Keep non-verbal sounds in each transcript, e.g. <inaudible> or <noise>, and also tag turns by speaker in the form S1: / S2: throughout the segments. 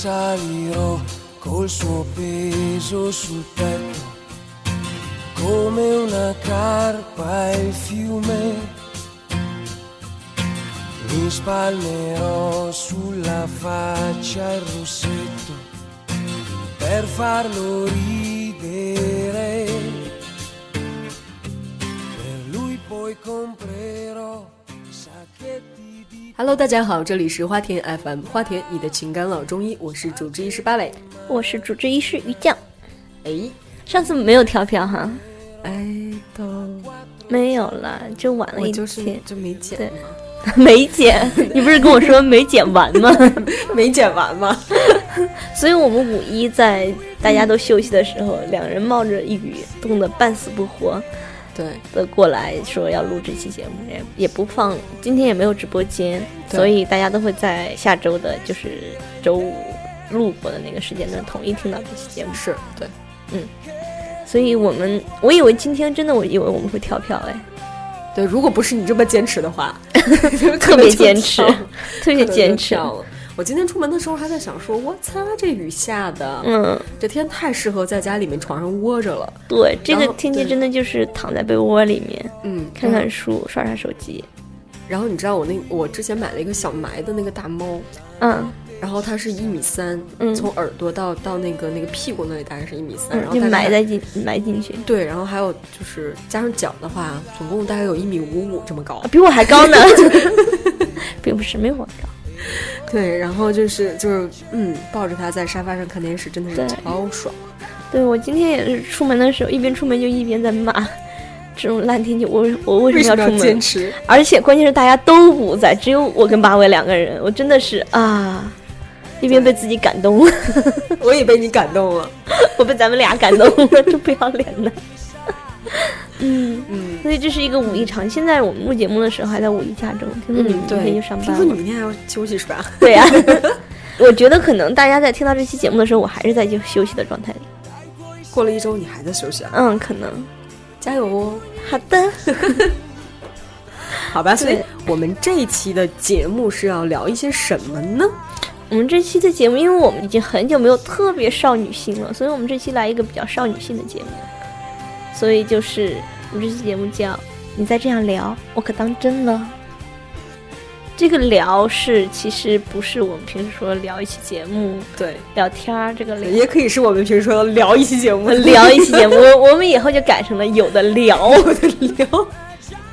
S1: salirò col suo peso sul petto, come una carpa il fiume. Mi spalmerò sulla faccia il rossetto per farlo ridere. Per lui poi comprerò
S2: Hello，大家好，这里是花田 FM，花田你的情感老中医，我是主治医师芭蕾。
S3: 我是主治医师于酱。
S2: 哎，
S3: 上次没有跳票哈，
S2: 哎，都
S3: 没有了，就晚了一
S2: 我就是
S3: 天，
S2: 就没剪
S3: 对，<laughs> 没剪。<laughs> 你不是跟我说没剪完吗？<laughs>
S2: 没剪完吗？
S3: 所以我们五一在大家都休息的时候，两人冒着雨，冻得半死不活
S2: 对，
S3: 的过来说要录这期节目，也也不放，今天也没有直播间，所以大家都会在下周的，就是周五录播的那个时间段统一听到这期节目。
S2: 是对，嗯
S3: 所以我们，我以为今天真的，我以为我们会跳票哎。
S2: 对，如果不是你这么坚持的话，<laughs>
S3: 特别坚持，特别坚持。
S2: 了。我今天出门的时候还在想说，我擦，这雨下的，
S3: 嗯，
S2: 这天太适合在家里面床上窝着了。
S3: 对，这个天气真的就是躺在被窝里面
S2: 嗯，
S3: 看看书、刷刷手机。
S2: 然后你知道我那我之前买了一个小埋的那个大猫，
S3: 嗯，
S2: 然后它是一米三，
S3: 嗯
S2: 从耳朵到到那个那个屁股那里大概是一米三，然后
S3: 埋在进埋进去，
S2: 对，然后还有就是加上脚的话，总共大概有一米五五这么高
S3: 啊。比我还高呢，<laughs> 并不是没我高。<laughs>
S2: 对，然后就是就是嗯，抱着他在沙发上看电视，真的是超爽。
S3: 对我今天也是出门的时候，一边出门就一边在骂这种烂天气，我我为什么要出门？
S2: 坚持？
S3: 而且关键是大家都不在，只有我跟八尾两个人，我真的是啊，一边被自己感动了，<laughs>
S2: 我也被你感动了。<laughs>
S3: 我被咱们俩感动了，这不要脸的。嗯，
S2: 嗯
S3: 所以这是一个五一长。现在我们录节目的时候还在五一假中，听说你们明天就上班
S2: 听说你。明天还要休息是吧？<laughs>
S3: 对呀、我觉得可能大家在听到这期节目的时候，我还是在就休息的状态里。
S2: 过了一周你还在休息啊？
S3: 嗯，可能。
S2: 加油哦！
S3: 好的。<laughs>
S2: 好吧，所以我们这一期的节目是要聊一些什么呢？
S3: 我们这期的节目，因为我们已经很久没有特别少女心了，所以我们这期来一个比较少女心的节目。所以就是我们这期节目叫“你再这样聊，我可当真了”。这个聊是其实不是我们平时说聊一期节目
S2: 对，
S3: 聊天儿这个聊，
S2: 也可以是我们平时说的聊一期节目，
S3: 聊一期节目，我 <laughs> 我们以后就改成了有的聊。
S2: 聊。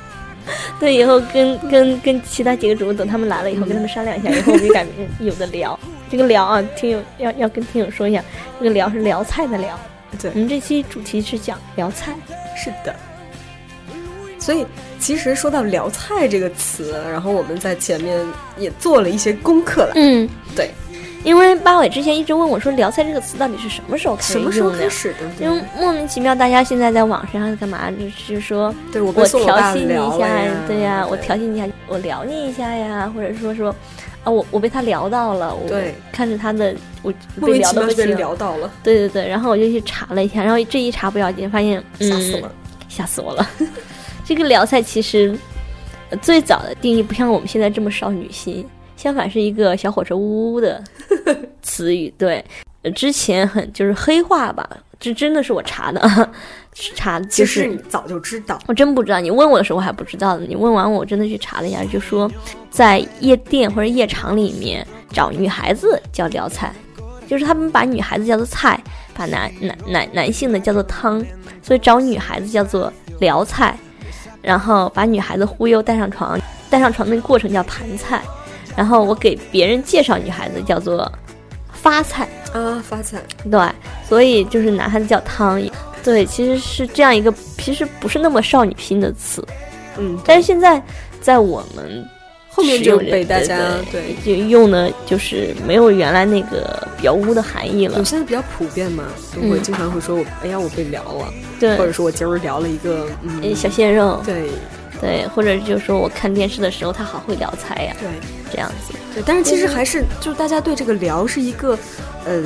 S2: <laughs>
S3: 对，以后跟跟跟其他几个主播等他们来了以后，跟他们商量一下，<laughs> 以后我们就改名有的聊。这个聊啊，听友要要跟听友说一下，这个聊是聊菜的聊。
S2: 对
S3: 我们这期主题是讲聊菜。
S2: 是的。所以，其实说到“聊菜”这个词，然后我们在前面也做了一些功课了。
S3: 嗯，
S2: 对，
S3: 因为八尾之前一直问我说，聊菜这个词到底是什么时候开始
S2: 什么时候
S3: 用的
S2: 开？始的？
S3: 因为莫名其妙，大家现在在网上干嘛？就是说
S2: 对我
S3: 调戏你一下，对呀，我
S2: 对
S3: 调戏你一下，我聊你一下呀，或者说说，啊，我我被他聊到了，我看着他的我被聊的不行，
S2: 聊到了，
S3: 对对对，然后我就去查了一下，然后这一查不要紧，发现
S2: 吓死了。
S3: 嗯吓死我了。<laughs> 这个聊菜其实呃最早的定义不像我们现在这么少女心，相反是一个小火车呜呜的词语。对，呃之前很就是黑化吧，这真的是我查的，<laughs> 查
S2: 其
S3: 就是
S2: 实你早就知道，
S3: 我真不知道，你问我的时候我还不知道呢。你问完我，我真的去查了一下，就说在夜店或者夜场里面找女孩子叫撩菜，就是他们把女孩子叫做菜，把男男男男性的叫做汤，所以找女孩子叫做撩菜，然后把女孩子忽悠带上床，带上床那个过程叫盘菜，然后我给别人介绍女孩子叫做发菜。
S2: 啊，发财，
S3: 对，所以就是男孩子叫汤，对，其实是这样一个，其实不是那么少女心的词，
S2: 嗯，
S3: 但是现在在我们
S2: 后面就被大家
S3: 对。
S2: 对，
S3: 就用的就是没有原来那个比较污的含义了。
S2: 我，现在比较普遍嘛，就会
S3: 嗯。
S2: 经常会说我，哎呀，我被聊了，
S3: 对。
S2: 或，者说我今儿聊了一个，
S3: 呃
S2: 嗯，
S3: 小鲜肉，
S2: 对
S3: 对，或者就是说我看电视的时候他好会聊菜呀，
S2: 对
S3: 这样子，
S2: 对，但是其实还是就大家对这个聊是一个，呃。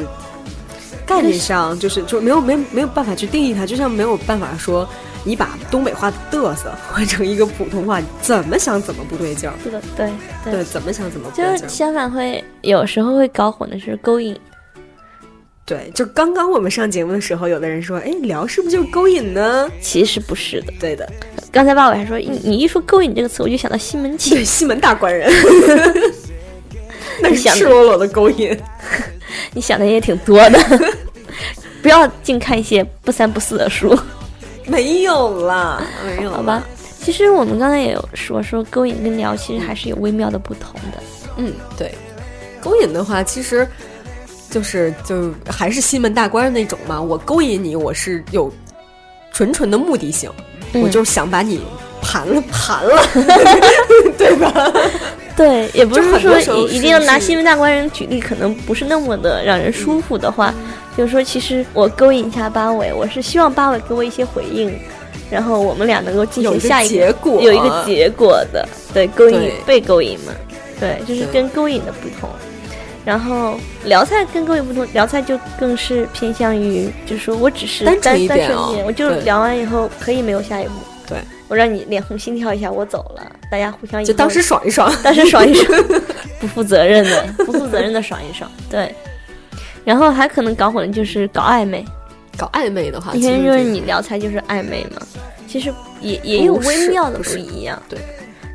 S2: 概念上就是就没有没有没有办法去定义它，就像没有办法说你把东北话的嘚瑟换成一个普通话，怎么想怎么不对劲儿。
S3: 这个对
S2: 对，怎么想怎么不对劲儿。
S3: 是相反会有时候会搞混的是勾引，
S2: 对，就刚刚我们上节目的时候，有的人说，哎，聊是不是就是勾引呢？
S3: 其实不是的。
S2: 对的，
S3: 刚才爸爸还说，你你一说勾引这个词，我就想到西门庆。
S2: 对，西门大官人，<laughs> 那是赤裸裸的勾引。<laughs>
S3: 你想的也挺多的，<laughs> 不要净看一些不三不四的书，
S2: 没有啦，没有啦
S3: 好吧？？其实我们刚才也有说，说勾引跟聊其实还是有微妙的不同的。
S2: 嗯，对，勾引的话，其实就是就还是西门大官人那种嘛。我勾引你，我是有纯纯的目的性，
S3: 嗯
S2: 我就想把你盘了盘了，<laughs> 对吧？<laughs>
S3: 对，也不
S2: 是
S3: 说一一定要拿新闻大官人举例，可能不是那么的让人舒服的话，就是说，其实我勾引一下八尾，我是希望八尾给我一些回应，然后我们俩能够进
S2: 有一个
S3: 行下一
S2: 结果
S3: 有一个结果的，对，勾引被勾引嘛，对，就是跟勾引的不同。然后聊菜跟各位不同，聊菜就更是偏向于，就是说我只是
S2: 单纯
S3: 单
S2: 一点哦
S3: 单纯一点，我就聊完以后可以没有下一步，
S2: 对，
S3: 我让你脸红心跳一下，我走了，大家互相
S2: 就当时爽一爽。<laughs>
S3: 当时爽一爽，<laughs> 不负责任的，不负责任的爽一爽，对。然后还可能搞混，就是搞暧昧。
S2: 搞暧昧的话，
S3: 以前就是
S2: 其实这
S3: 你聊菜就是暧昧嘛，其实也也有微妙的
S2: 不
S3: 一样。
S2: 对，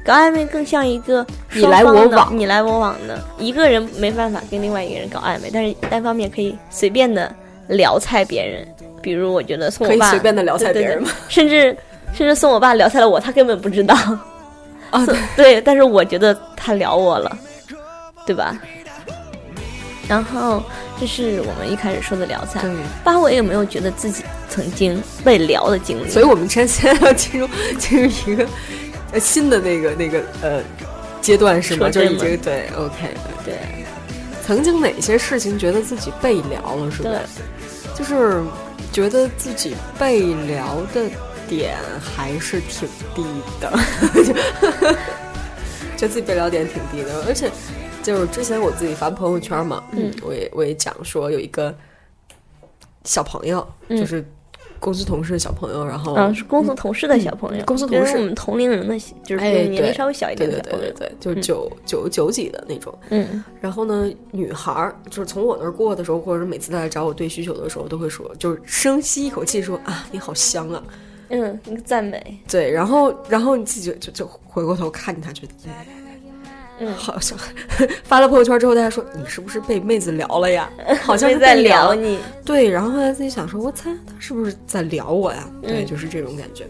S3: 搞暧昧更像一个
S2: 你来我往
S3: 你来我往的，一个人没办法跟另外一个人搞暧昧，但是单方面可以随便的聊菜别人。比如我觉得送
S2: 可以
S3: 我爸
S2: 随便的聊菜
S3: 对对
S2: 别人吗
S3: 对甚至甚至送我爸聊菜了我，他根本不知道。
S2: 啊，对 <laughs>
S3: 对，但是我觉得他聊我了，对吧？然后这是我们一开始说的聊菜。
S2: 对，
S3: 八尾有没有觉得自己曾经被聊的经历？
S2: 所以我们现在要进入进入一个呃新的那个那个呃阶段是吗？就是已经对 OK
S3: 对。
S2: 曾经哪些事情觉得自己被聊了，是吧？
S3: 对，
S2: 就是觉得自己被聊的点还是挺低的，<laughs> 就觉得自己被聊点挺低的，而且就是之前我自己发朋友圈嘛，
S3: 嗯。
S2: 我也我也讲说有一个小朋友，
S3: 嗯。
S2: 就是公司同事的小朋友，然后
S3: 嗯，是公司同事的小朋友，
S2: 公司同事
S3: 我们同龄人的，就是
S2: 哎
S3: 年龄稍微小一点的小朋友。
S2: 对对对对，就是九九九几的那种。
S3: 嗯
S2: 然后呢，女孩儿就是从我那儿过的时候，或者是每次她来找我对需求的时候，都会说，就是深吸一口气说啊，你好香啊。
S3: 嗯，一个赞美。
S2: 对，然后然后你自己就就就回过头看见他，觉得哎，
S3: 嗯，
S2: 好像 <laughs> 发了朋友圈之后，大家说你是不是被妹子聊了呀？<laughs> 好像是
S3: 在聊你。
S2: 对，然后后来自己想说，我猜他是不是在聊我呀？对，
S3: 嗯
S2: 就是这种感觉。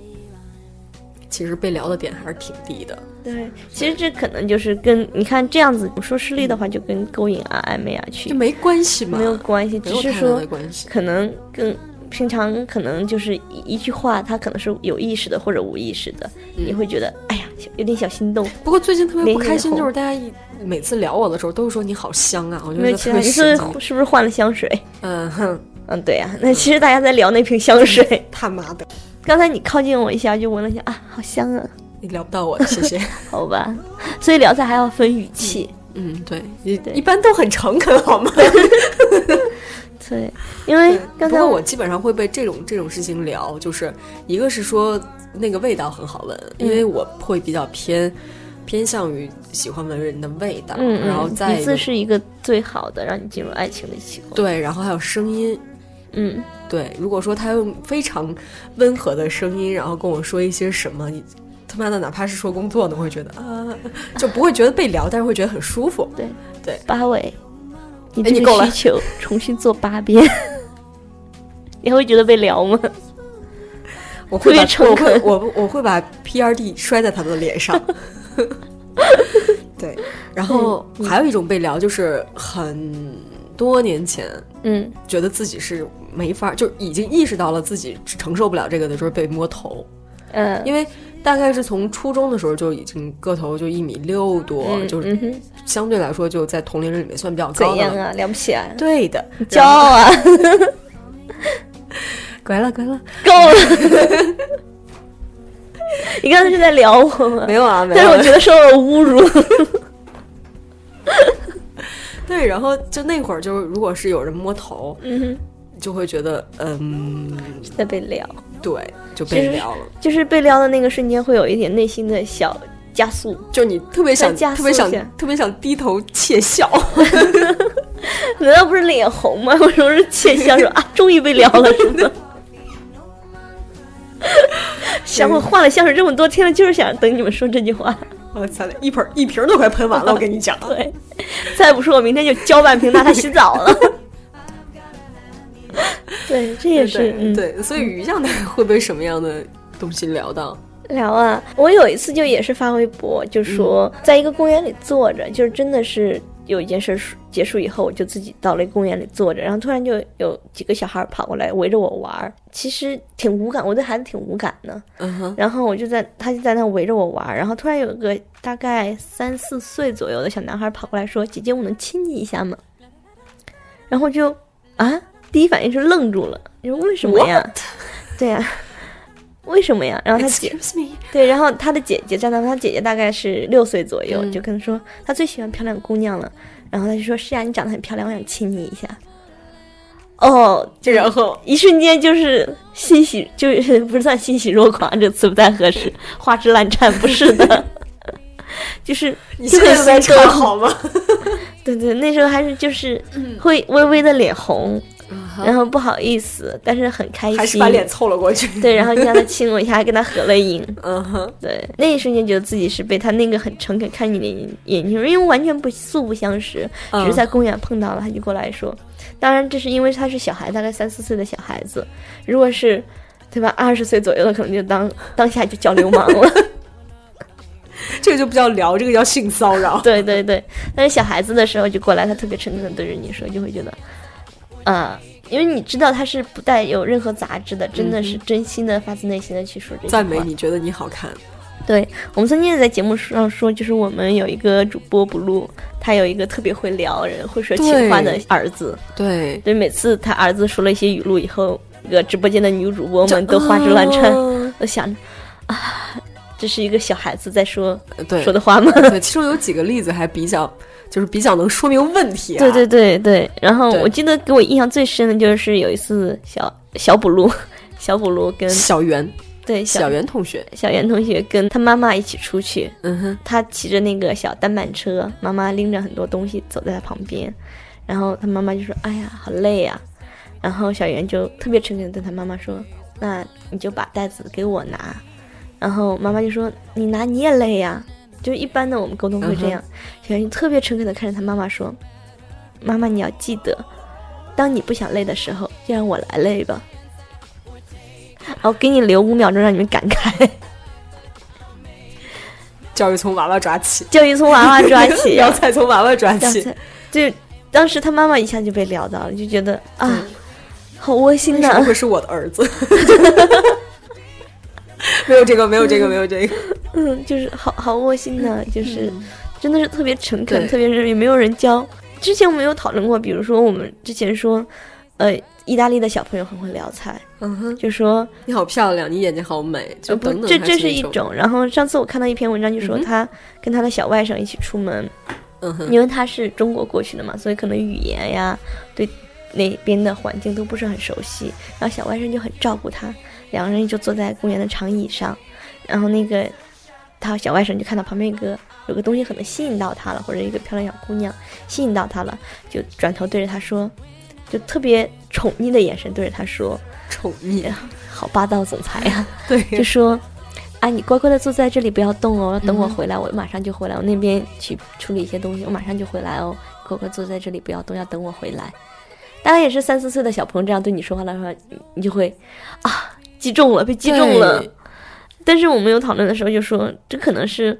S2: 其实被聊的点还是挺低的。
S3: 对，其实这可能就是跟你看这样子说失利的话，就跟勾引啊、暧昧啊去
S2: 就没关系嘛，
S3: 没有关系，只是说。可能更平常可能就是一一句话，他可能是有意识的或者无意识的，
S2: 嗯
S3: 你会觉得哎呀有点小心动。
S2: 不过最近特别不开心，就是大家一每次聊我的时候，都是说你好香啊，我觉得特别
S3: 你。是是不是换了香水？
S2: 嗯哼，
S3: 嗯，对呀、那其实大家在聊那瓶香水。
S2: 他妈的，
S3: 刚才你靠近我一下，就闻了一下啊，好香啊，
S2: 你聊不到我，谢谢。<laughs>
S3: 好吧。所以聊菜还要分语气，
S2: 嗯，对，一
S3: 对
S2: 一般都很诚恳，好吗？<laughs> <laughs>
S3: 对，因为刚才
S2: 不过我基本上会被这种这种事情聊，就是一个是说那个味道很好闻，因
S3: 嗯
S2: 为我会比较偏偏向于喜欢闻人的味道，
S3: 嗯，
S2: 然后再一个
S3: 子是一个最好的让你进入爱情的器官。
S2: 对，然后还有声音。
S3: 嗯，
S2: 对，如果说他用非常温和的声音，然后跟我说一些什么，你他妈的哪怕是说工作呢，我会觉得啊，就不会觉得被聊，但是会觉得很舒服。
S3: 对
S2: 对
S3: 八尾，你这
S2: 哎你够了
S3: 个需求重新做八遍，<laughs> 你还会觉得被聊吗？
S2: 我会把我会我我会把 P R D 摔在他的脸上。<laughs> 对，然后还有一种被聊，就是很多年前
S3: 嗯
S2: 觉得自己是没法，就已经意识到了自己承受不了这个的，时候被摸头。
S3: 嗯，
S2: 因为大概是从初中的时候就已经个头就一米六多，
S3: 嗯
S2: 就是相对来说就在同龄人里面算比较高的了。
S3: 样啊？了不起啊！
S2: 对的，
S3: 骄傲啊！<laughs>
S2: 乖了乖了，
S3: 够了。<laughs> 你刚才是在聊我吗？
S2: 没有啊，没有
S3: 但是我。觉得受了侮辱。<laughs>
S2: 对，然后就那会儿，就是如果是有人摸头，
S3: 嗯，
S2: 就会觉得嗯，
S3: 在被撩，
S2: 对，就被撩了。
S3: 就是被撩的那个瞬间，会有一点内心的小加速。
S2: 就你特别想
S3: 加速
S2: 特别想特别想低头窃笑，<laughs>
S3: 难道不是脸红吗？为什么是窃笑说啊，终于被撩了，<laughs> 是吗？想我换了香水这么多天了，就是想等你们说这句话。
S2: 我操，一盆一瓶都快喷完了，我跟你讲。<laughs>
S3: 对，再不说我明天就浇半瓶拿它洗澡了。<laughs> 对，这也是嗯
S2: 对，所以鱼酱它会被什么样的东西聊到？
S3: 聊啊！我有一次就也是发微博，就说在一个公园里坐着，就是真的是有一件事结束以后，我就自己到了一个公园里坐着，然后突然就有几个小孩跑过来围着我玩儿，其实挺无感，我对孩子挺无感的。
S2: 嗯哼，
S3: 然后我就在，他就在那围着我玩儿，然后突然有一个大概三四岁左右的小男孩跑过来说：“姐姐，我能亲你一下吗？”然后就啊，第一反应是愣住了，你说为什么呀？<laughs> 对呀、为什么呀？然后他姐对，然后他的姐姐站在他姐姐大概是六岁左右，
S2: 嗯
S3: 就跟他说他最喜欢漂亮姑娘了，然后他就说是啊，你长得很漂亮，我想亲你一下。哦，
S2: 就然后
S3: 一瞬间就是欣喜，就是不是算欣喜若狂，这词不太合适，花枝乱颤不是的，<laughs> 就是
S2: 你现在在
S3: 心动
S2: 唱好吗？<laughs>
S3: 对对，那时候还是就是会微微的脸红，然
S2: 后
S3: 后不好意思，但是很开心，
S2: 还是把脸凑了过去。<laughs>
S3: 对，然后就让他亲我一下，还跟他合了影。
S2: 嗯哼，
S3: 对，那一瞬间觉得自己是被他那个很诚恳看你的眼眼睛，因为完全不素不相识，只是
S2: 嗯
S3: 在公园碰到了，他就过来说。当然，这是因为他是小孩，大概三四岁的小孩子。如果是，对吧，二十岁左右的，可能就当 <laughs> 当下就叫流氓了。<laughs>
S2: 这个就不叫聊，这个叫性骚扰。
S3: 对对对，但是小孩子的时候就过来，他特别诚恳的对着你说，就会觉得，啊、因为你知道他是不带有任何杂质的，真的是真心的、发自内心的去说这些。
S2: 赞美你觉得你好看，
S3: 对我们曾经也在节目上说，就是我们有一个主播不录，他有一个特别会撩人、会说情话的儿子。
S2: 对，
S3: 对，每次他儿子说了一些语录以后，那个直播间的女主播们都花枝乱颤，
S2: 嗯
S3: 都想啊，这是一个小孩子在说说的话吗？
S2: 对，其中有几个例子还比较，就是比较能说明问题、啊。
S3: 对对对对，然后我记得给我印象最深的就是有一次小小补录，<laughs> 小补录跟
S2: 小袁，
S3: 对
S2: 小袁同学，
S3: 小袁同学跟他妈妈一起出去，
S2: 嗯哼，
S3: 他骑着那个小单板车，妈妈拎着很多东西走在他旁边，然后他妈妈就说：“哎呀，好累呀、然后小袁就特别诚恳地对他妈妈说：“那你就把袋子给我拿。”然后妈妈就说：“你拿你也累呀、就一般的我们沟通会这样。小袁就特别诚恳的看着他妈妈说：“妈妈，你要记得，当你不想累的时候，就让我来累吧。”然后给你留五秒钟让你们感慨，<laughs>
S2: 教育从娃娃抓起，
S3: 教育从娃娃抓起、<laughs>
S2: 要菜从娃娃抓起。
S3: 就当时他妈妈一下就被撩到了，就觉得啊，好窝心呐、
S2: 为什么会是我的儿子？<laughs> 没有这个，没有这个，没有这个。
S3: 嗯，就是好好窝心呐、就是、真的是特别诚恳，特别是也没有人教。之前我们有讨论过，比如说我们之前说，呃，意大利的小朋友很会聊菜，
S2: 嗯哼，
S3: 就说
S2: 你好漂亮，你眼睛好美，就
S3: 呃不
S2: 等，等。
S3: 这这
S2: 是
S3: 一种。然后上次我看到一篇文章，就说他跟他的小外甥一起出门，
S2: 嗯哼，
S3: 因为他是中国过去的嘛，所以可能语言呀，对那边的环境都不是很熟悉。然后小外甥就很照顾他，两个人就坐在公园的长椅上，然后那个他小外甥就看到旁边有个有个东西可能吸引到他了，或者一个漂亮小姑娘吸引到他了，就转头对着他说，就特别宠溺的眼神对着他说
S2: 宠溺，：“
S3: 好霸道总裁呀、<laughs>
S2: 对，
S3: 就说。啊，你乖乖的坐在这里，不要动哦，等我回来，我马上就回来。我那边去处理一些东西，我马上就回来哦。乖乖坐在这里，不要动，要等我回来。当然也是三四岁的小朋友这样对你说话的时候，你你就会啊，击中了，被击中了。但是我们有讨论的时候就说，这可能是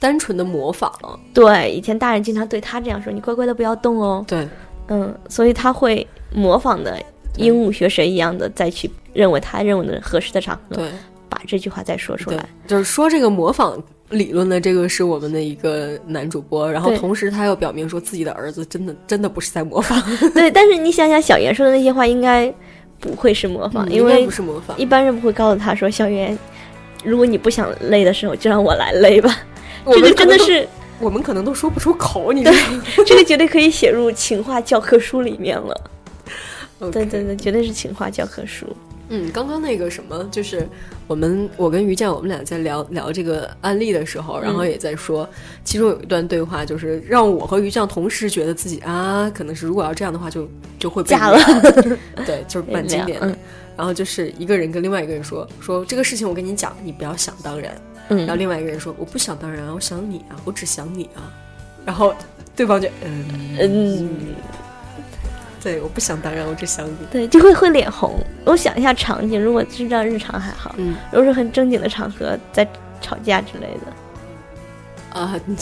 S2: 单纯的模仿，
S3: 对以前大人经常对他这样说，你乖乖的不要动哦。
S2: 对，
S3: 嗯，所以他会模仿的鹦鹉学舌一样的再去认为他认为的合适的场合，
S2: 对，
S3: 把这句话再说出来。，
S2: 就是说这个模仿理论的这个是我们的一个男主播，然后同时他又表明说自己的儿子真的真的不是在模仿，<laughs>
S3: 对，但是你想想，小严说的那些话应该不会是模仿，
S2: 嗯
S3: 因为
S2: 不是模仿。
S3: 一般人不会告诉他说：“小袁，如果你不想累的时候，就让我来累吧。”这个真的是，
S2: 我们可能都说不出口，你知道吗？<laughs>
S3: 这个绝对可以写入情话教科书里面了。<laughs> 对对对，绝对是情话教科书。
S2: 嗯，刚刚那个什么，就是我们我跟于酱我们俩在聊聊这个案例的时候，然后也在说，其中有一段对话，就是让我和于酱同时觉得自己啊，可能是如果要这样的话，就就会被
S3: 嫁了，<laughs>
S2: 对，就是蛮经典的。
S3: 嗯
S2: 然后就是一个人跟另外一个人说说这个事情，我跟你讲，你不要想当然。
S3: 嗯
S2: 然后另外一个人说我不想当然啊，我想你啊，我只想你啊。然后对方就嗯
S3: 嗯，
S2: 对，我不想当然，我只想你。
S3: 对，就会会脸红。我想一下场景，如果是这样日常还好，
S2: 嗯
S3: 如果是很正经的场合，在吵架之类的，<laughs>
S2: 啊，你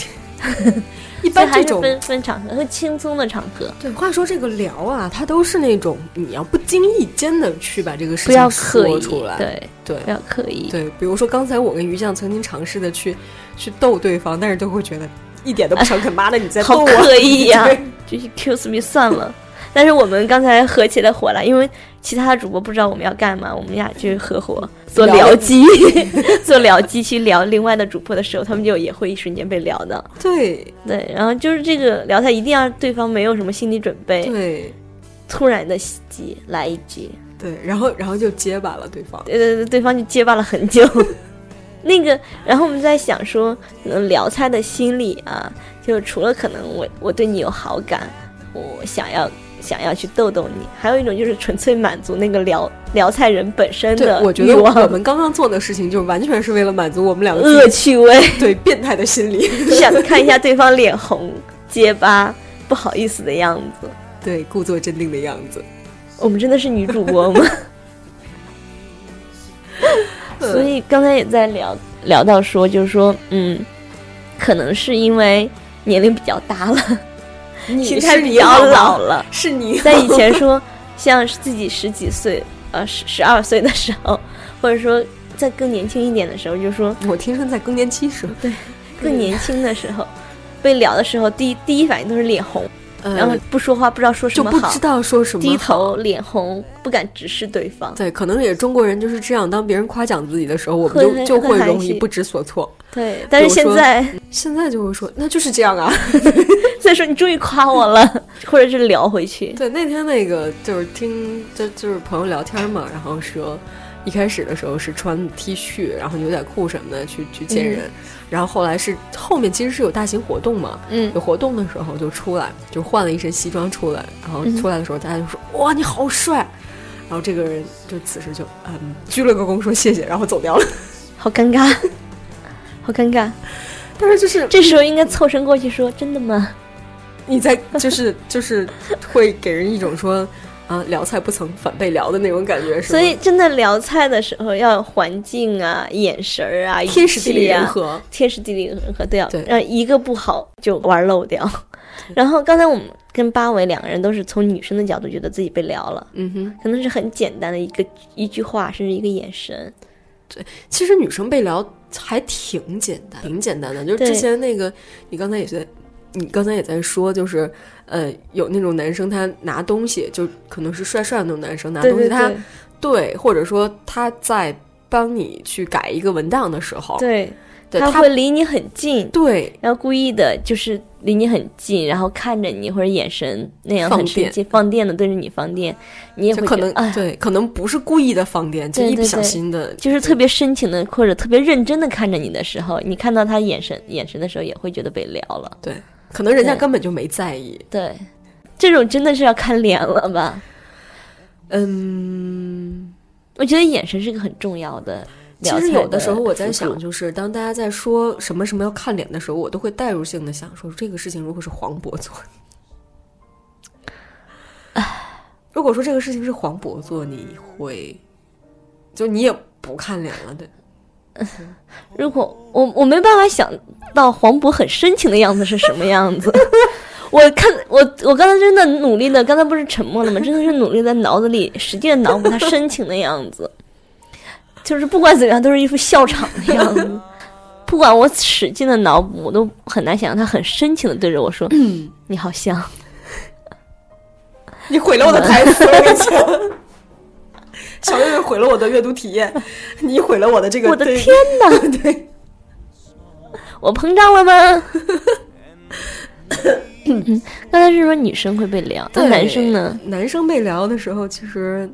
S2: 一般这种
S3: 分分场合，很轻松的场合，
S2: 对，话说这个聊啊，它都是那种你要不经意间的去把这个事情说出来，
S3: 对，
S2: 对
S3: 不要刻意。
S2: 对，比如说刚才我跟于酱曾经尝试的去去逗对方，但是都会觉得一点都不诚恳，妈的你在逗
S3: 好
S2: 我，
S3: 刻意呀、<laughs>
S2: 对
S3: 就是 excuse me 算了。但是我们刚才合起了伙了，因为其他的主播不知道我们要干嘛，我们俩就合伙做
S2: 聊
S3: 聊机，<laughs> 做聊机去聊另外的主播的时候，他们就也会一瞬间被聊到。
S2: 对。
S3: 对，然后就是这个聊，他一定要对方没有什么心理准备，
S2: 对。
S3: 突然的袭击来一句，
S2: 对，然后然后就结巴了对方，
S3: 对对对，对方就结巴了很久。<laughs> 那个，然后我们在想说，可能聊菜的心理啊，就除了可能我我对你有好感，我想要想要去逗逗你，还有一种就是纯粹满足那个聊聊菜人本身
S2: 对
S3: 的，
S2: 我觉得我们刚刚做的事情，就完全是为了满足我们两个
S3: 恶趣味，<laughs>
S2: 对变态的心理，
S3: 想看一下对方脸红、结巴、不好意思的样子。
S2: 对故作镇定的样子。
S3: 我们真的是女主播吗？<laughs> 所以刚才也在聊聊到说，就是说，嗯，可能是因为年龄比较大了，
S2: 你
S3: 心态比较老了。
S2: 是你
S3: 在以前说，像自己十几岁，呃，十十二岁的时候，或者说在更年轻一点的时候，就说
S2: 我天生在更年期时候，对，
S3: 更年轻的时候，被聊的时候，第一第一反应都是脸红，
S2: 呃
S3: 然后不说话，不知道说什么好
S2: 就不知，道说什么
S3: 低头脸红，不敢直视对方。
S2: 对，可能也中国人就是这样，当别人夸奖自己的时候，我们就就会容易不知所措。
S3: 对，但是现在
S2: 现在就会说，那就是这样啊。<laughs> <laughs>
S3: 再说你终于夸我了，<laughs> 或者是聊回去。
S2: 对，那天那个就是听就就是朋友聊天嘛，然后说一开始的时候是穿 T 恤，然后牛仔裤什么的去去见人，然后后来是后面其实是有大型活动嘛，
S3: 嗯
S2: 有活动的时候就出来，就换了一身西装出来，然后出来的时候大家就说、哇你好帅，然后这个人就此时就嗯鞠了个躬说谢谢，然后走掉了。<laughs>
S3: 好尴尬，好尴尬。<laughs>
S2: 但是就是
S3: 这时候应该凑身过去说：“真的吗
S2: 你在就是就是会给人一种说啊聊菜不曾反被聊的那种感觉，？”是
S3: 所以真的聊菜的时候，要环境啊、眼神儿啊、
S2: 天时地利人和，
S3: 天时地利人和都要
S2: 对
S3: 让一个不好就玩漏掉。<laughs> 然后刚才我们跟八尾两个人都是从女生的角度觉得自己被聊了，
S2: 嗯哼。
S3: 可能是很简单的一个一句话，甚至一个眼神。
S2: 对其实女生被聊还挺简单，挺简单的。就是之前那个，你刚才也在，你刚才也在说，就是呃，有那种男生他拿东西，就可能是帅帅的那种男生拿东西，他
S3: 对对
S2: 对，或者说他在帮你去改一个文档的时候，
S3: 对，
S2: 对他
S3: 他会离你很近，
S2: 对
S3: 然后故意的就是离你很近，然后看着你或者眼神那样
S2: 放电
S3: 很生气，放电的对着你放电，你也
S2: 就可能对，可能不是故意的放电，就一不小心的，
S3: 就是特别深情的或者特别认真的看着你的时候，你看到他眼神眼神的时候，也会觉得被撩了。
S2: 对，可能人家根本就没在意。
S3: 对，这种真的是要看脸了吧？
S2: 嗯，
S3: 我觉得眼神是个很重要的
S2: 其实有的时候我在想，就是当大家在说什么什么要看脸的时候，我都会代入性的想说，这个事情如果是黄渤做，如果说这个事情是黄渤做，你会，就你也不看脸了，对？<laughs>
S3: 如果我我没办法想到黄渤很深情的样子是什么样子，<laughs> 我看我我刚才真的努力的，刚才不是沉默了吗？真的是努力在脑子里使劲地脑补他深情的样子，就是不管怎样都是一副笑场的样子。不管我使劲的脑补，我都很难想象他很深情的对着我说：“嗯你好像。
S2: 你毁了我的台词，我跟你讲。<laughs> 小月月毁了我的阅读体验，<laughs> 你毁了我的这个。
S3: 我的天哪！<laughs>
S2: 对，
S3: 我膨胀了吗？<coughs> 刚才是说女生会被聊，那男生呢？
S2: 男生被聊的时候，其实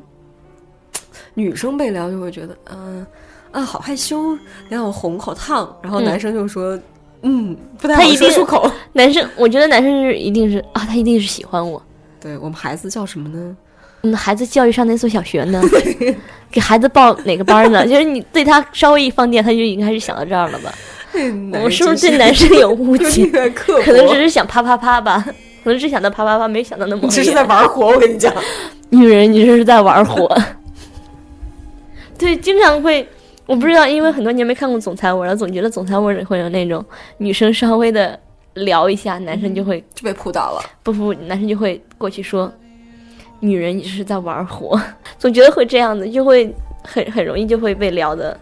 S2: 女生被撩就会觉得，嗯、啊，好害羞，脸好红，好烫。然后
S3: 嗯
S2: 男生就说，嗯，不太好
S3: 他一定
S2: 说出口。
S3: 男生，我觉得男生是一定是啊，他一定是喜欢我。
S2: 对我们孩子叫什么呢？
S3: 嗯，孩子教育上哪所小学呢？<laughs> 给孩子报哪个班呢？<laughs> 就是你对他稍微一放电，他就已经开始想到这儿了吧？我是不是对男生有误解？可能只是想啪啪啪吧，可能只想到啪啪啪，没想到那么
S2: 你这是在玩火，我跟你讲。
S3: 女人，你这是在玩火。<laughs> 对，经常会，我不知道，因为很多年没看过总裁文了，总觉得总裁文里会有那种女生稍微的聊一下，男生就会
S2: 就被扑倒了。
S3: 不不，男生就会过去说：“女人，你是在玩火。<laughs> ”总觉得会这样的，就会很很容易就会被撩的。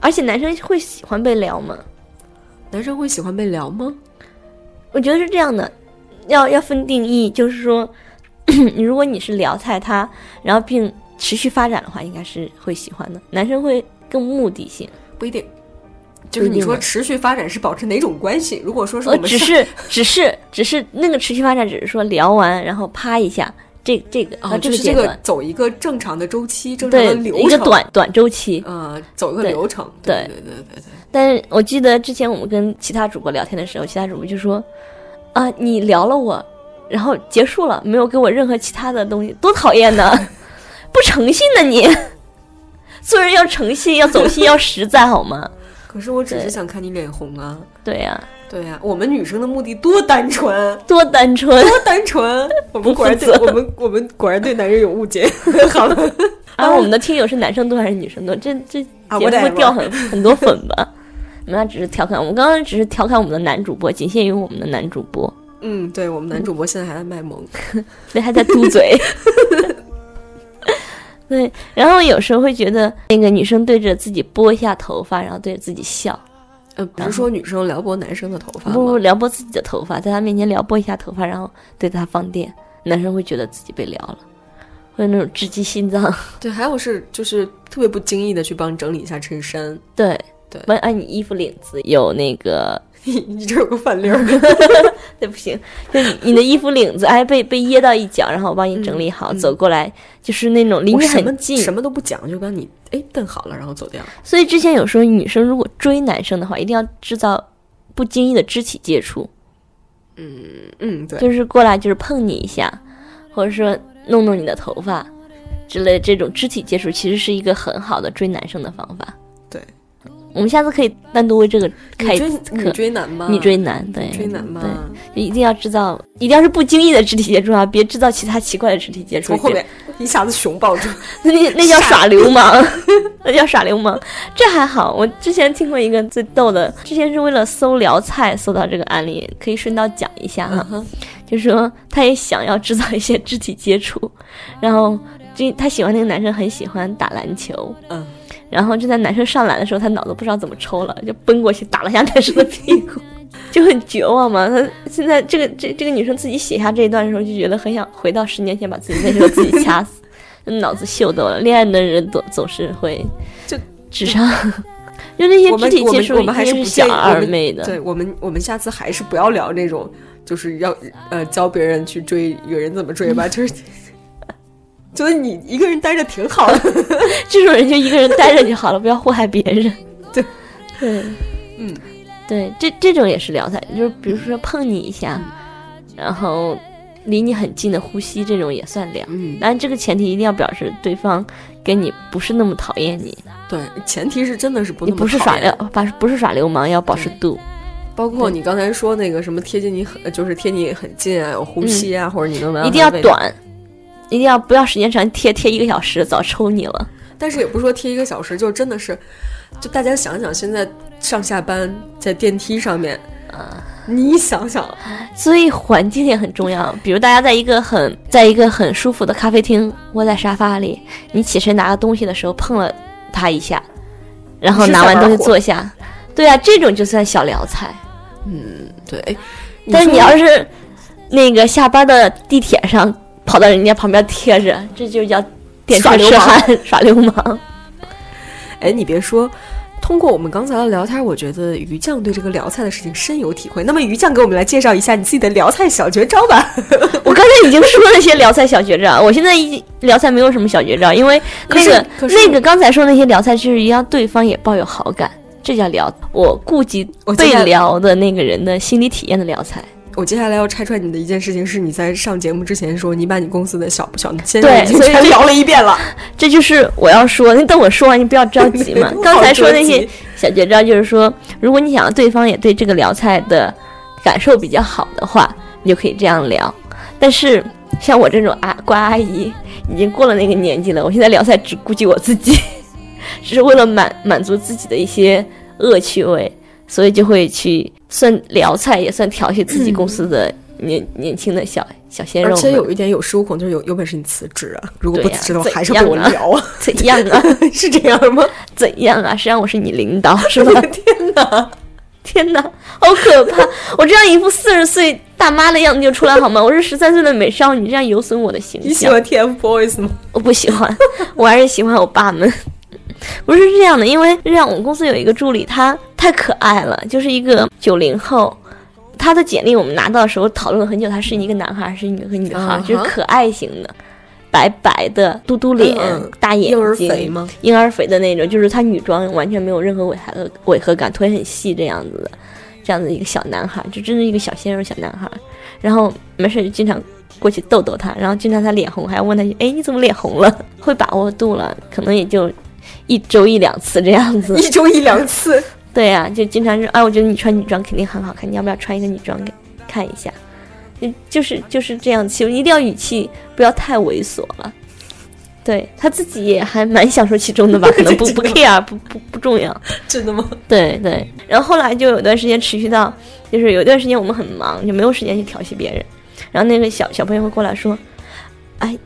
S3: 而且男生会喜欢被撩吗？
S2: 男生会喜欢被撩吗？
S3: 我觉得是这样的，要要分定义，就是说，你 <clears throat> 如果你是撩菜他，然后并持续发展的话，应该是会喜欢的。男生会更目的性，
S2: 不一定。就是你说持续发展是保持哪种关系？如果说是我
S3: 呃，
S2: 们
S3: 只是 <laughs> 只是只是那个持续发展，只是说聊完然后啪一下，这这个
S2: 啊，就是这个
S3: 这个，
S2: 走一个正常的周期，正常的流程，
S3: 一个短短周期。
S2: 呃，走一个流程。
S3: 对
S2: 对对对对对。
S3: 但是我记得之前我们跟其他主播聊天的时候，其他主播就说：“啊，你聊了我，然后结束了，没有给我任何其他的东西，多讨厌呢！<laughs> 不诚信呢你。做人要诚信，要走心，<laughs> 要实在，好吗？
S2: 可是我只是想看你脸红啊。
S3: 对呀、
S2: 对呀、我们女生的目的多单纯，
S3: 多单纯
S2: 多单纯。<laughs> 我们果然对我们我们果然对男人有误解。<laughs> 好了，
S3: 啊！我们的听友是男生多还是女生多？这这
S2: 啊
S3: 节目会掉很很多粉吧？我们俩只是调侃，我们刚刚只是调侃我们的男主播，仅限于我们的男主播，
S2: 嗯，对我们男主播现在还在卖萌。<laughs>
S3: 所以还在嘟嘴。对，然后有时候会觉得那个女生对着自己拨一下头发，然后对着自己笑，
S2: 呃，不是说女生撩拨男生的头发
S3: 不不？撩拨自己的头发，在他面前撩拨一下头发，然后对他放电，男生会觉得自己被撩了，会有那种直击心脏。<laughs>
S2: 对，还有是就是特别不经意的去帮你整理一下衬衫。
S3: 对
S2: 对
S3: 帮按你衣服领子有那个 <laughs>
S2: 你你这有个饭粒儿。<laughs> <laughs>
S3: 对，不行，就你你的衣服领子哎被被噎到一角，然后我帮你整理好，
S2: 嗯
S3: 走过来就是那种离你很近。
S2: 什么都不讲，就帮你哎蹬好了，然后走掉。
S3: 所以之前有时候女生如果追男生的话，一定要制造不经意的肢体接触，
S2: 嗯嗯，对，
S3: 就是过来就是碰你一下，或者说弄弄你的头发之类的这种肢体接触，其实是一个很好的追男生的方法。
S2: 对，
S3: 我们下次可以单独为这个开
S2: 你追
S3: 课。
S2: 你追男吗？
S3: 你追男，对，
S2: 追男吗？
S3: 对，一定要制造，一定要是不经意的肢体接触啊，别制造其他奇怪的肢体接触。
S2: 从后面一下子熊抱住。<laughs>
S3: 那那叫耍流氓，<laughs> 那叫耍流氓。这还好，我之前听过一个最逗的，之前是为了搜聊菜搜到这个案例，可以顺道讲一下哈。
S2: 嗯
S3: 就说他也想要制造一些肢体接触，然后这他喜欢那个男生很喜欢打篮球，
S2: 嗯，
S3: 然后就在男生上篮的时候，他脑子不知道怎么抽了，就奔过去打了下男生的屁股，<laughs> 就很绝望嘛。他现在这个这这个女生自己写下这一段的时候，就觉得很想回到十年前，把自己那时候自己掐死，脑子秀逗了。恋爱的人总总是会
S2: 就
S3: 智商，<laughs> 就那些肢体接触
S2: 我们还是不建议
S3: 是小
S2: 我们
S3: 而美的。
S2: 对我们，我们下次还是不要聊那种，就是要呃教别人去追一个人怎么追吧，<laughs> 就是觉得你一个人待着挺好的。<laughs>
S3: 这种人就一个人待着就好了，不要祸害别人。<laughs>
S2: 对，
S3: 对，
S2: 嗯，
S3: 对，这这种也是聊菜，就是比如说碰你一下，然后离你很近的呼吸，这种也算聊。
S2: 嗯，
S3: 当然，这个前提一定要表示对方跟你不是那么讨厌你，
S2: 对，前提是真的是不
S3: 你不是耍流，把不是耍流氓，要保持度。
S2: 包括你刚才说那个什么贴近你很，就是贴你很近啊，有呼吸啊，或者你能闻到
S3: 嗯一定要。短，一定要不要时间长，贴贴一个小时，早抽你了。
S2: 但是也不是说贴一个小时，就真的是，就大家想想，现在上下班在电梯上面，
S3: 啊
S2: 你想想，
S3: 所以环境也很重要。比如大家在一个很在一个很舒服的咖啡厅，窝在沙发里，你起身拿个东西的时候碰了他一下，然后拿完东西坐下，对啊，这种就算小聊菜。
S2: 嗯对，哎
S3: 但是你要是那个下班的地铁上跑到人家旁边贴着，这就叫电车痴
S2: 耍流氓
S3: 汉 <laughs> 耍流氓。
S2: 哎，你别说，通过我们刚才的聊天，我觉得于酱对这个聊菜的事情深有体会。那么于酱给我们来介绍一下你自己的聊菜小绝招吧。<laughs>
S3: 我刚才已经说了些聊菜小绝招，我现在一聊菜没有什么小绝招，因为那个那个刚才说那些聊菜就是要对方也抱有好感，这叫聊。我顾及被聊的那个人的心理体验的聊菜。
S2: 我接下来要拆穿你的一件事情是，你在上节目之前说你把你公司的小小先生
S3: 对
S2: 已经全聊了一遍了。<laughs>
S3: 这就是我要说，你等我说完，你不要着急嘛。<laughs> 刚才说那些小绝招，就是说，如果你想要对方也对这个聊菜的感受比较好的话，你就可以这样聊。但是像我这种啊瓜阿姨，已经过了那个年纪了，我现在聊菜只顾及我自己，<laughs> 只是为了满满足自己的一些恶趣味，所以就会去算聊菜，也算调戏自己公司的年、年轻的小小鲜肉
S2: 而
S3: 们。
S2: 且有一点有恃无恐，就是有有本事你辞职啊！如果不辞职的话，
S3: 怎
S2: 还是跟我聊啊，<laughs>
S3: 怎样啊？<laughs>
S2: 是这样吗？
S3: 怎样啊？谁让我是你领导，是吧？
S2: 天哪！<laughs>
S3: 天哪，好可怕！我这样一副四十岁大妈的样子就出来好吗？我是十三岁的美少女，这样有损我的形象。
S2: 你喜欢 TFBOYS 吗？
S3: 我不喜欢，我还是喜欢我爸们。不是这样的，因为是这样，我们公司有一个助理，他太可爱了，就是一个九零后。他的简历我们拿到的时候讨论了很久，他是一个男孩还是一个女孩就是可爱型的，白白的嘟嘟脸、
S2: 嗯
S3: 大眼睛，
S2: 婴儿肥吗？
S3: 婴儿肥的那种，就是他女装完全没有任何违和违和感，腿很细这样子的，这样子一个小男孩，就真的一个小鲜肉小男孩。然后没事就经常过去逗逗他，然后经常他脸红，还要问他，哎，你怎么脸红了？会把握度了，可能也就一周一两次这样子。<laughs>
S2: 一周一两次，
S3: 对呀、就经常是，哎，我觉得你穿女装肯定很好看，你要不要穿一个女装给看一下？就就是就是这样气，一定要语气不要太猥琐了。对他自己也还蛮享受其中的吧，<laughs> 可能不不 care，不不不重要。
S2: 真的吗？
S3: 对对，然后后来就有段时间持续到，就是有段时间我们很忙，就没有时间去调戏别人。然后那个小小朋友会过来说：“哎，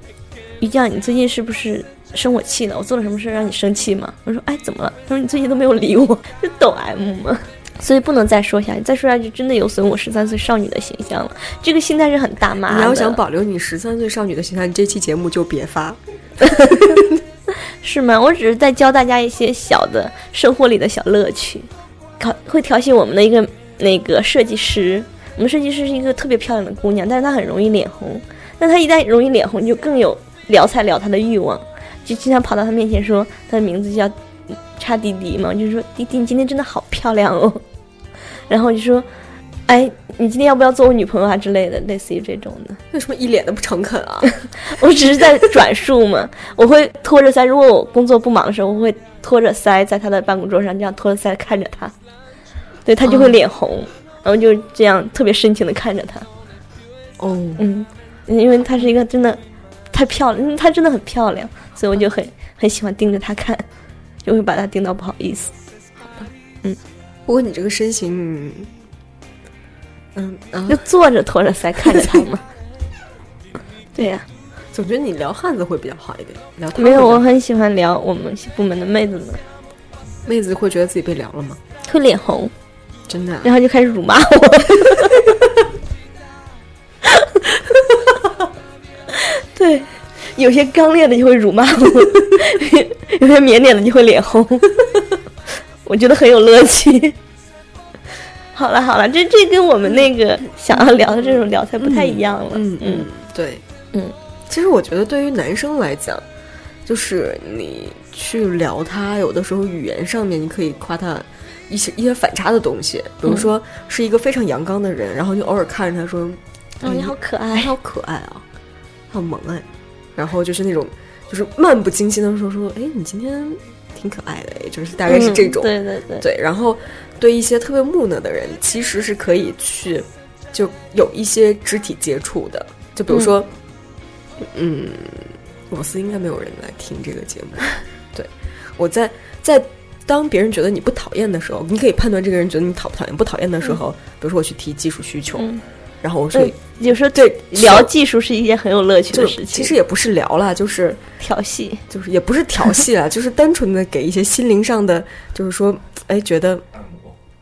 S3: 于酱，你最近是不是生我气呢？我做了什么事让你生气吗？”我说：“哎，怎么了？”他说：“你最近都没有理我，是抖 M 吗？”所以不能再说下去，再说下去真的有损我十三岁少女的形象了。这个心态是很大妈的。
S2: 你要想保留你十三岁少女的形象，你这期节目就别发。<laughs>
S3: 是吗？我只是在教大家一些小的生活里的小乐趣，调会调戏我们的一个那个设计师。我们设计师是一个特别漂亮的姑娘，但是她很容易脸红。那她一旦容易脸红，就更有聊菜聊她的欲望，就经常跑到他面前说他的名字叫叉弟弟嘛，就是说弟弟你今天真的好漂亮哦。<laughs> 然后就说，哎，你今天要不要做我女朋友啊之类的，类似于这种的。
S2: 为什么一脸的不诚恳啊？<laughs>
S3: 我只是在转述嘛，我会拖着腮。如果我工作不忙的时候，我会拖着腮在他的办公桌上，这样拖着腮看着他，对他就会脸红，然后就这样特别深情的看着他。
S2: 哦，
S3: 嗯，因为他是一个真的太漂亮，嗯她真的很漂亮，所以我就很很喜欢盯着她看，就会把她盯到不好意思。
S2: 嗯不过你这个身形，嗯啊
S3: 就，坐着托着腮看着她嘛。<laughs> 对呀、
S2: 总觉得你聊汉子会比较好一点。聊
S3: 没有，我很喜欢聊我们部门的妹子们，
S2: 妹子会觉得自己被聊了吗？
S3: 会脸红，
S2: 真的啊、
S3: 然后就开始辱骂我。<laughs> 对，有些刚烈的就会辱骂我，<laughs> 有些腼腆的就会脸红，<laughs> 我觉得很有乐趣。<laughs> 好了好了，这这跟我们那个想要聊的这种聊才不太一样了。
S2: 嗯
S3: 嗯
S2: 嗯，对，
S3: 嗯。
S2: 其实我觉得对于男生来讲，就是你去聊他，有的时候语言上面你可以夸他一些一些反差的东西，比如说是一个非常阳刚的人，然后就偶尔看着他说：“
S3: 哦，你好可爱，你。
S2: 好可爱啊，好萌哎。”然后就是那种就是漫不经心的说说：“哎，你今天挺可爱的。”哎，就是大概是这种。
S3: 嗯对对对，
S2: 对，然后对一些特别木讷的人，其实是可以去就有一些肢体接触的，就比如说，嗯，我司应该没有人来听这个节目。<laughs> 对，我在在当别人觉得你不讨厌的时候，你可以判断这个人觉得你讨不讨厌。不讨厌的时候，比如说我去提技术需求，
S3: 嗯
S2: 然后我说、
S3: 嗯有时候对聊技术是一件很有乐趣的事情。
S2: 其实也不是聊啦，就是
S3: 调戏，
S2: 就是也不是调戏啦，<laughs> 就是单纯的给一些心灵上的，就是说，哎，觉得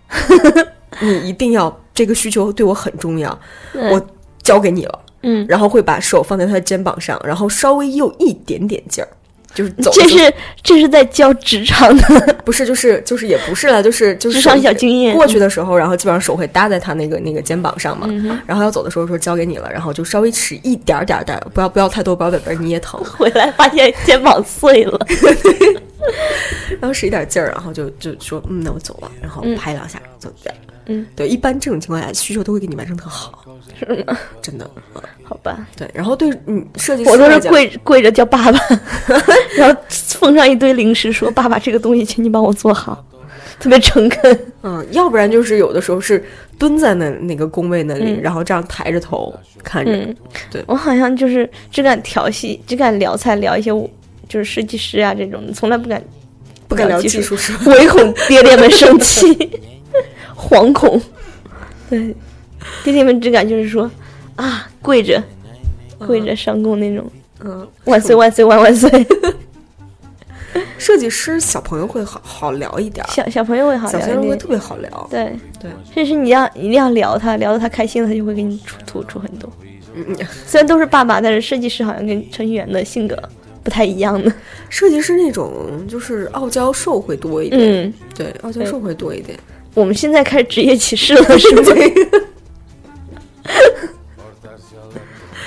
S2: <laughs> 你一定要这个需求对我很重要，
S3: 对
S2: 我交给你了，
S3: 嗯
S2: 然后会把手放在他的肩膀上，然后稍微用一点点劲儿，就是走
S3: 这是这是在教职场的 <laughs>
S2: 不是就是就是也不是了，就是就是
S3: 职场小经验。
S2: 过去的时候，然后基本上手会搭在他那个那个肩膀上嘛，
S3: 嗯
S2: 然后要走的时候说交给你了，然后就稍微使一点点儿点，不要不要太多，不要被别人捏疼，
S3: 回来发现肩膀碎了，<laughs>
S2: 然后使一点劲儿，然后就就说嗯，那我走了，然后
S3: 嗯
S2: 拍两下走掉。
S3: 嗯，
S2: 对，一般这种情况下需求都会给你完成特好，
S3: 是吗？
S2: 真的。嗯
S3: 好吧，
S2: 对，然后对嗯设计师
S3: 我都是跪跪着叫爸爸，<laughs> 然后奉上一堆零食，说爸爸这个东西请你帮我做好，<laughs> 特别诚恳。
S2: 嗯，要不然就是有的时候是蹲在那那个工位那里，
S3: 嗯
S2: 然后这样抬着头看着。
S3: 嗯，
S2: 对
S3: 我好像就是只敢调戏，只敢聊菜，聊一些我就是设计师啊这种，从来不敢
S2: 不敢聊
S3: 技
S2: 技术？
S3: 唯恐爹爹们生气，<laughs> 惶恐。对，弟弟们只敢就是说啊，跪着，跪着上供那种，
S2: 嗯，
S3: 万岁万岁万万岁。<laughs>
S2: 设计师小朋友会好好聊一点，
S3: 小小朋友会好
S2: 小
S3: 聊一点，
S2: 朋友会特别好聊。
S3: 对，
S2: 对，
S3: 甚至你要一定要聊他，聊得他开心了，他就会给你出吐出很多。
S2: 嗯，嗯
S3: 虽然都是爸爸，但是设计师好像跟程序员的性格不太一样呢。
S2: 设计师那种就是傲娇兽会多一点，
S3: 嗯，
S2: 对，傲娇兽会多一点。
S3: 我们现在开始职业歧视了，是吗？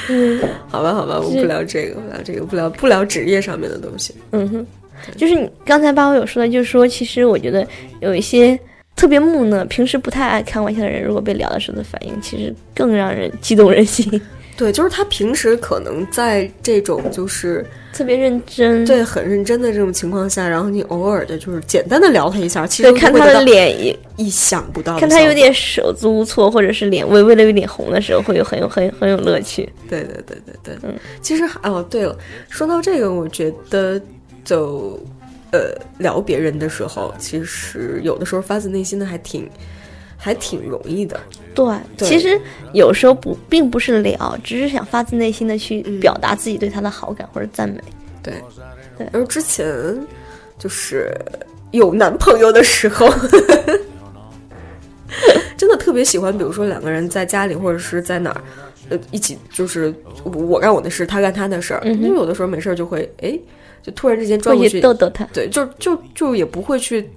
S3: 嗯
S2: 好吧，好吧，我
S3: 们
S2: 不聊这个，不聊这个，不聊不聊职业上面的东西。
S3: 嗯哼，就是你刚才八我有说的，就是说，其实我觉得有一些特别木讷、平时不太爱开玩笑的人，如果被聊的时候的反应，其实更让人激动人心，
S2: 对，就是他平时可能在这种就是
S3: 特别认真。
S2: 对很认真的这种情况下，然后你偶尔的就是简单的聊他一下，其实
S3: 看他的脸也
S2: 意想不到
S3: 看他有点手足无措，或者是脸微微的有点红的时候，会有很有很很有乐趣。
S2: 对对对对对，
S3: 嗯
S2: 其实哦，对了，说到这个，我觉得就呃聊别人的时候，其实有的时候发自内心的还挺还挺容易的。
S3: 对，
S2: 对
S3: 其实有时候不并不是聊，只是想发自内心的去
S2: 嗯
S3: 表达自己对他的好感或者赞美。
S2: 对，
S3: 对
S2: 而之前就是有男朋友的时候，<laughs> 真的特别喜欢，比如说两个人在家里或者是在哪儿，呃，一起就是我干我的事，他干他的事儿。
S3: 嗯
S2: 因为有的时候没事儿就会哎，就突然之间转过去，
S3: 逗逗他。
S2: 对，就就就也不会去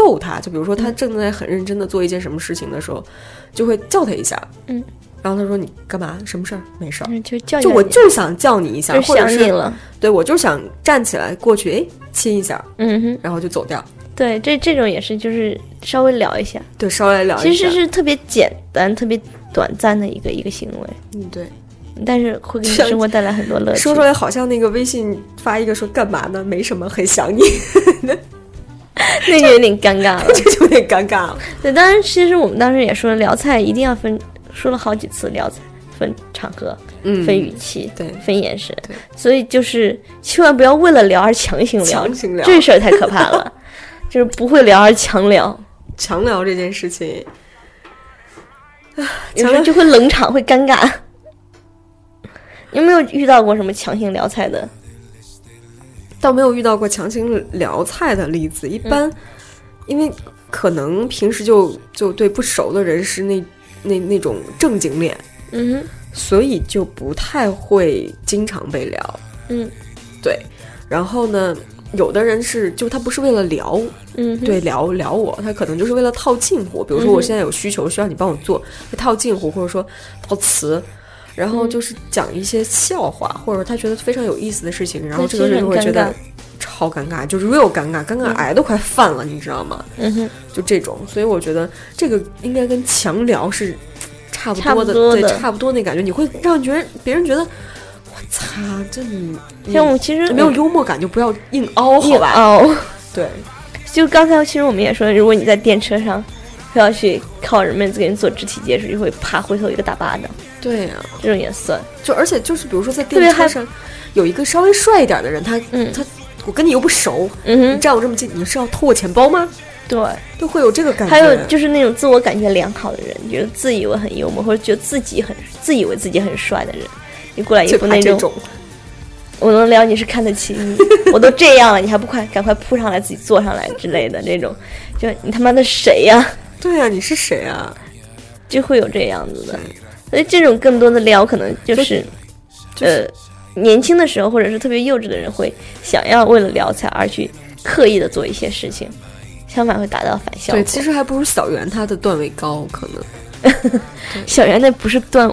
S2: 逗他，就比如说他正在很认真的做一件什么事情的时候，就会叫他一下，
S3: 嗯，
S2: 然后他说你干嘛？什么事儿？没事儿。
S3: 嗯，就叫
S2: 就我就想叫你一下，
S3: 就是
S2: 或者是
S3: 想你了。
S2: 对我就想站起来过去，哎，亲一下，
S3: 嗯哼，
S2: 然后就走掉。
S3: 对，这这种也是，就是稍微聊一下，
S2: 对，稍微聊
S3: 其
S2: 一下。
S3: 实是特别简单、特别短暂的一个一个行为，
S2: 嗯，对，
S3: 但是会给你生活带来很多乐趣
S2: 说。出来好像那个微信发一个说干嘛呢？没什么，很想你，<laughs> <laughs>
S3: 那就有点尴尬了。
S2: 这 <laughs> 就有点尴尬了。
S3: 对，当然，其实我们当时也说了，聊菜一定要分，说了好几次聊菜分场合、
S2: 嗯
S3: 分语气、
S2: 对
S3: 分眼神
S2: 对，
S3: 所以就是千万不要为了聊而强行聊，
S2: 强行聊
S3: 这事儿太可怕了。<laughs> 就是不会聊而强聊，
S2: 强聊这件事情，
S3: 有时候就会冷场，会尴尬。你有没有遇到过什么强行聊菜的？
S2: 倒没有遇到过强行聊菜的例子。一般，因为可能平时就就对不熟的人是那那那种正经脸，
S3: 嗯哼，
S2: 所以就不太会经常被聊。
S3: 嗯
S2: 对，然后呢，有的人是就他不是为了聊，
S3: 嗯，
S2: 对聊聊我，他可能就是为了套近乎。比如说我现在有需求需要你帮我做，会套近乎或者说套词。然后
S3: 嗯
S2: 就是讲一些笑话，或者说他觉得非常有意思的事情，然后这个人就会觉得超尴尬，就是 real 尴尬，尴尬癌都快犯了，你知道吗？
S3: 嗯哼，
S2: 就这种，所以我觉得这个应该跟强聊是差不多的，对，
S3: 差不多的
S2: 差不多那感觉，你会让觉得别人觉得，我擦，这你你
S3: 像我其实
S2: 没有幽默感就不要硬凹，好
S3: 硬
S2: 吧？
S3: 凹。
S2: 对，
S3: 就刚才其实我们也说，如果你在电车上非要去靠人们给你做肢体接触，就会啪回头一个大巴掌，
S2: 对呀、
S3: 这种也算。
S2: 就而且就是比如说在电车上有一个稍微帅一点的人，他、
S3: 嗯
S2: 他我跟你又不熟，你
S3: 嗯哼，
S2: 站我这么近，你是要偷我钱包吗？
S3: 对。
S2: 都会有这个感觉。
S3: 还有就是那种自我感觉良好的人，觉得自以为很幽默，或者觉得自己很自以为自己很帅的人，你过来一
S2: 最
S3: 副那种，我能聊你是看得起你，<laughs> 我都这样了，你还不快赶快扑上来自己坐上来之类的那种，就你他妈的谁呀、
S2: 对呀、你是谁啊？
S3: 就会有这样子的。所以这种更多的撩可能就是，
S2: 就是
S3: 呃，年轻的时候或者是特别幼稚的人会想要为了聊才而去刻意的做一些事情，相反会达到反效果。
S2: 对，其实还不如小圆他的段位高，可能。<laughs>
S3: 小圆那不是段，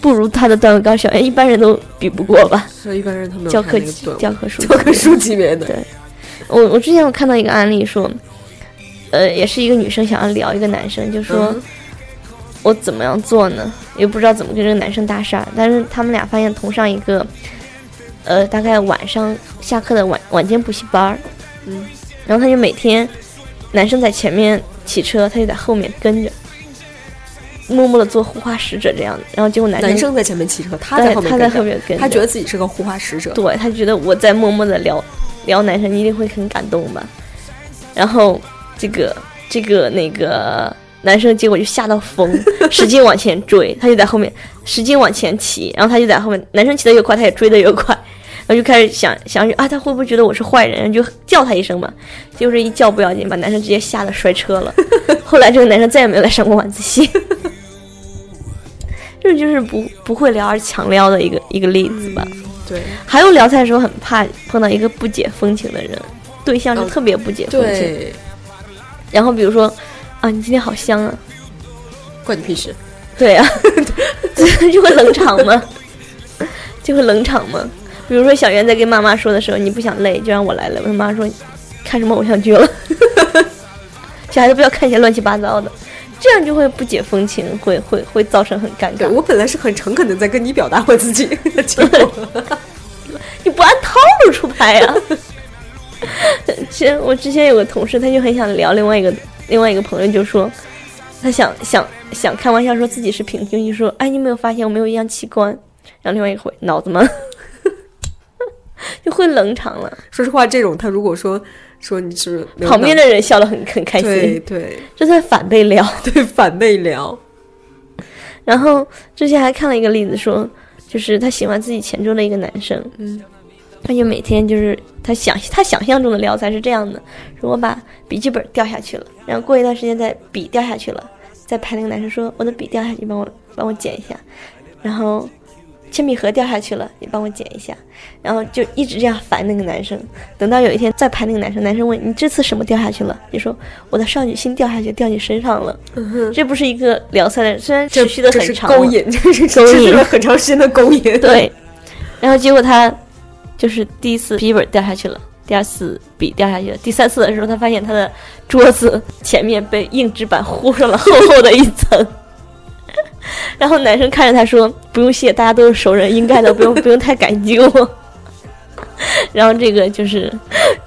S3: 不如他的段位高，小袁一般人都比不过吧？
S2: 所以一般人他们
S3: 教科
S2: 级
S3: 教科书
S2: 教科书级别的。
S3: 对，我我之前我看到一个案例说，呃，也是一个女生想要聊一个男生，就说。我怎么样做呢？也不知道怎么跟这个男生搭讪，但是他们俩发现同上一个，呃，大概晚上下课的晚晚间补习班儿，
S2: 嗯，
S3: 然后他就每天，男生在前面骑车，他就在后面跟着，默默的做护花使者这样子，然后结果男生
S2: 男生在前面骑车，他在后面
S3: 他在后面跟，
S2: 他觉得自己是个护花使者，
S3: 对他觉得我在默默的聊聊男生，你一定会很感动吧，然后这个这个那个。男生结果就吓到疯，<laughs> 使劲往前追，他就在后面使劲往前骑，然后他就在后面。男生骑得越快，他也追得越快，然后就开始想想啊，他会不会觉得我是坏人？就叫他一声嘛，就是一叫不要紧，把男生直接吓得摔车了。<laughs> 后来这个男生再也没有来上过晚自习。<laughs> 这就是不不会聊而强撩的一个一个例子吧？
S2: 对。
S3: 还有聊菜的时候很怕碰到一个不解风情的人，对象是特别不解风情。然后比如说。啊，你今天好香啊！
S2: 关你屁事！
S3: 对呀，<laughs> 就会冷场吗？就会冷场吗？比如说小袁在跟妈妈说的时候，你不想累，就让我来了。我妈说，看什么偶像剧了？小孩子不要看一些乱七八糟的，这样就会不解风情，会会会造成很尴尬。
S2: 我本来是很诚恳的在跟你表达我自己，结果 <laughs>
S3: 你不按套路出牌呀！其实我之前有个同事，他就很想聊另外一个。另外一个朋友就说，他想想想开玩笑说自己是平胸，就说：“哎，你没有发现我没有一样器官？”然后另外一个回：“脑子吗？” <laughs> 就会冷场了。
S2: 说实话，这种他如果说说你是
S3: 旁边的人笑得很很开心，
S2: 对对，
S3: 这算反被撩，<laughs>
S2: 对反被撩。
S3: 然后之前还看了一个例子，说就是他喜欢自己前桌的一个男生，
S2: 嗯。
S3: 他就每天就是他想他想象中的聊才是这样的：说我把笔记本掉下去了，然后过一段时间再笔掉下去了，再拍那个男生说我的笔掉下去，帮我帮我捡一下，然后铅笔盒掉下去了，你帮我捡一下，然后就一直这样烦那个男生。等到有一天再拍那个男生，男生问你这次什么掉下去了？你说我的少女心掉下去掉你身上了。这不是一个聊菜的，虽然持续的很长，
S2: 勾引，<laughs> 这是勾引了很长时间的勾引。
S3: 对，然后结果他。就是第一次笔记本掉下去了，第二次笔掉下去了，第三次的时候，他发现他的桌子前面被硬纸板糊上了厚厚的一层。<laughs> 然后男生看着他说：“不用谢，大家都是熟人，应该的，不用不用太感激我。<laughs> ”然后这个就是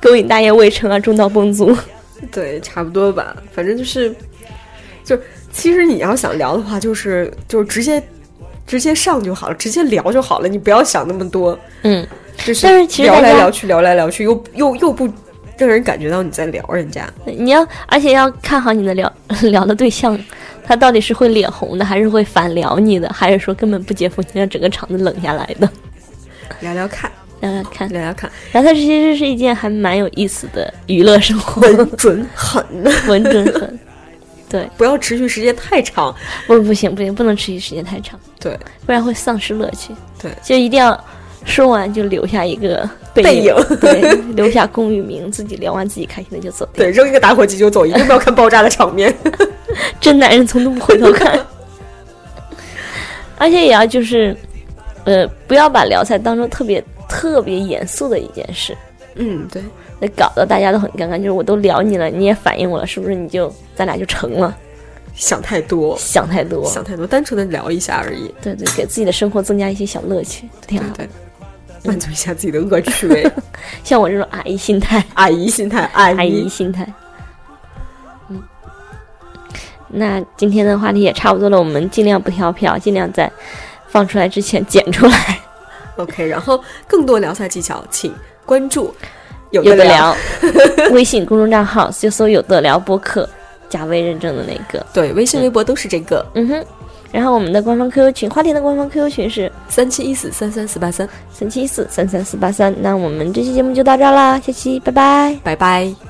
S3: 勾引大业未成啊，重蹈崩殂。
S2: 对，差不多吧，反正就是，就其实你要想聊的话，就是就是直接直接上就好了，直接聊就好了，你不要想那么多。
S3: 嗯。
S2: 但
S3: 是其实
S2: 聊来聊去，聊来聊去，又又又不让人感觉到你在聊人家。
S3: 你要，而且要看好你的聊 <laughs> 聊的对象，他到底是会脸红的，还是会反聊你的，还是说根本不接风情，让整个场子冷下来的？<laughs>
S2: 聊聊看，
S3: 聊聊看，
S2: 聊聊看。
S3: 然后它其实是一件还蛮有意思的娱乐生活，
S2: 稳 <laughs> 准狠，
S3: 稳准狠。对，
S2: 不要持续时间太长。
S3: 不，不行，不行，不能持续时间太长。
S2: 对，
S3: 不然会丧失乐趣。
S2: 对，
S3: 就一定要。说完就留下一个
S2: 背影，
S3: 对，<laughs> 留下龚玉明，自己聊完自己开心的就走。
S2: 对，扔一个打火机就走，一定不要看爆炸的场面。<laughs>
S3: 真男人从都不回头看。<laughs> 而且也要就是，呃，不要把聊菜当成特别特别严肃的一件事。
S2: 嗯，对，
S3: 那搞得大家都很尴尬。就是我都聊你了，你也反应我了，是不是你就咱俩就成了？
S2: 想太多，
S3: 想太多，
S2: 想太多，单纯的聊一下而已。
S3: 对对，给自己的生活增加一些小乐趣，挺好。
S2: 对。满足一下自己的恶趣味，<laughs>
S3: 像我这种阿姨心态，
S2: 阿姨心态，
S3: 阿姨心态。嗯，那今天的话题也差不多了，我们尽量不跳票，尽量在放出来之前剪出来。
S2: OK，然后更多聊菜技巧，请关注
S3: 有
S2: 的
S3: 聊 <laughs> 微信公众账号，就搜“有的聊播客”，加微认证的那个。
S2: 对，微信、微博都是这个。
S3: 嗯哼。然后我们的官方 QQ 群，花田的官方 QQ 群是
S2: 三七一四三三四八三
S3: 三七一四三三四八三。那我们这期节目就到这啦，下期拜拜，
S2: 拜拜。